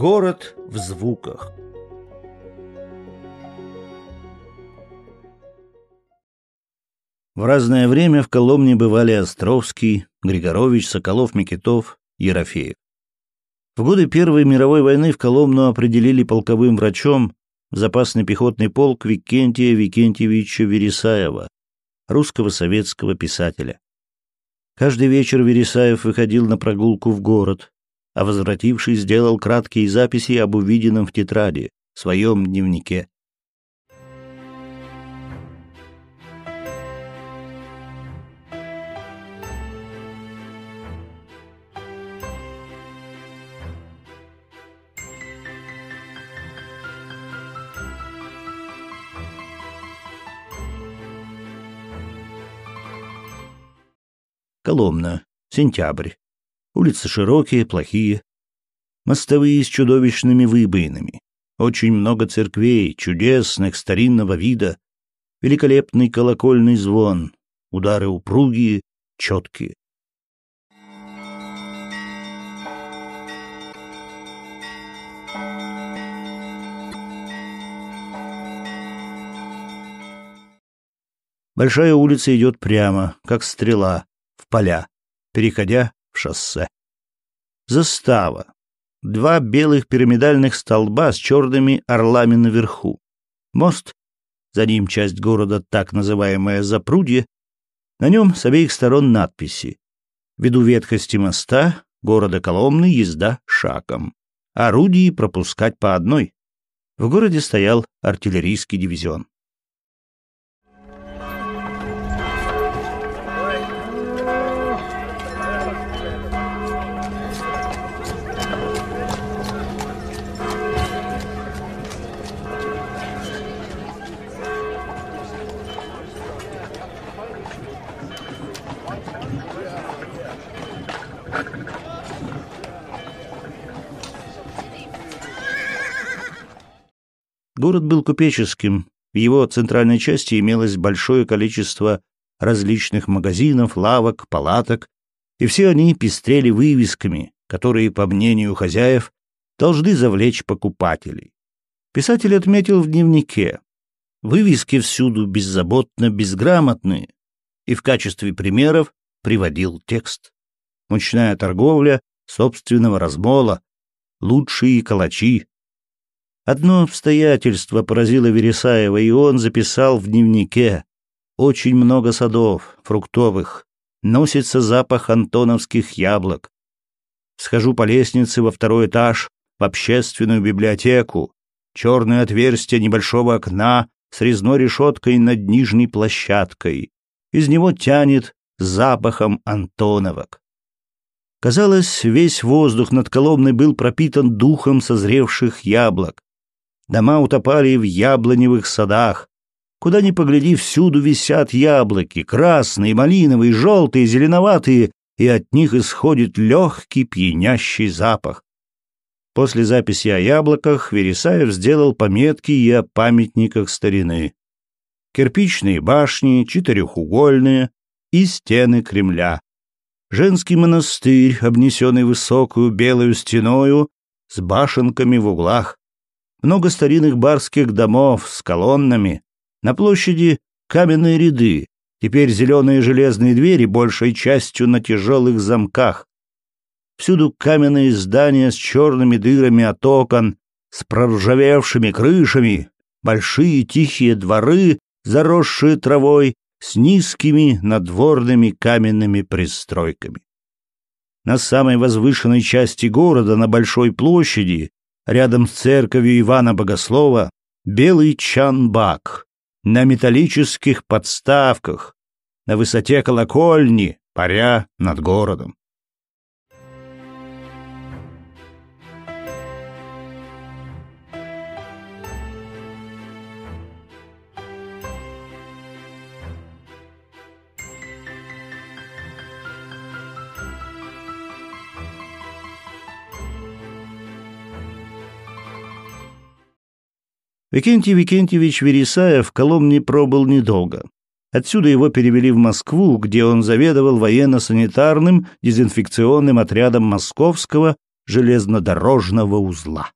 Город в звуках. В разное время в Коломне бывали Островский, Григорович, Соколов, Микитов, Ерофеев. В годы Первой мировой войны в Коломну определили полковым врачом запасный пехотный полк Викентия Викентьевича Вересаева, русского советского писателя. Каждый вечер Вересаев выходил на прогулку в город, а возвратившись, сделал краткие записи об увиденном в тетради, в своем дневнике. Коломна. Сентябрь. Улицы широкие, плохие. Мостовые с чудовищными выбоинами. Очень много церквей, чудесных, старинного вида. Великолепный колокольный звон. Удары упругие, четкие. Большая улица идет прямо, как стрела, в поля, переходя шоссе. Застава. Два белых пирамидальных столба с черными орлами наверху. Мост, за ним часть города, так называемое Запрудье. На нем с обеих сторон надписи. Ввиду ветхости моста, города Коломны езда шагом. Орудии пропускать по одной. В городе стоял артиллерийский дивизион. Город был купеческим, в его центральной части имелось большое количество различных магазинов, лавок, палаток, и все они пестрели вывесками, которые, по мнению хозяев, должны завлечь покупателей. Писатель отметил в дневнике, вывески всюду беззаботно безграмотные, и в качестве примеров приводил текст. Мучная торговля собственного размола, лучшие калачи, Одно обстоятельство поразило Вересаева, и он записал в дневнике. Очень много садов, фруктовых. Носится запах антоновских яблок. Схожу по лестнице во второй этаж, в общественную библиотеку. Черное отверстие небольшого окна с резной решеткой над нижней площадкой. Из него тянет запахом антоновок. Казалось, весь воздух над Коломной был пропитан духом созревших яблок. Дома утопали в яблоневых садах. Куда ни погляди, всюду висят яблоки, красные, малиновые, желтые, зеленоватые, и от них исходит легкий пьянящий запах. После записи о яблоках Вересаев сделал пометки и о памятниках старины. Кирпичные башни, четырехугольные, и стены Кремля. Женский монастырь, обнесенный высокую белую стеною, с башенками в углах много старинных барских домов с колоннами, на площади каменные ряды, теперь зеленые железные двери большей частью на тяжелых замках. Всюду каменные здания с черными дырами от окон, с проржавевшими крышами, большие тихие дворы, заросшие травой, с низкими надворными каменными пристройками. На самой возвышенной части города, на большой площади, рядом с церковью Ивана Богослова, белый чанбак на металлических подставках, на высоте колокольни, паря над городом. Викентий Викентьевич Вересаев в Коломне пробыл недолго. Отсюда его перевели в Москву, где он заведовал военно-санитарным дезинфекционным отрядом Московского железнодорожного узла.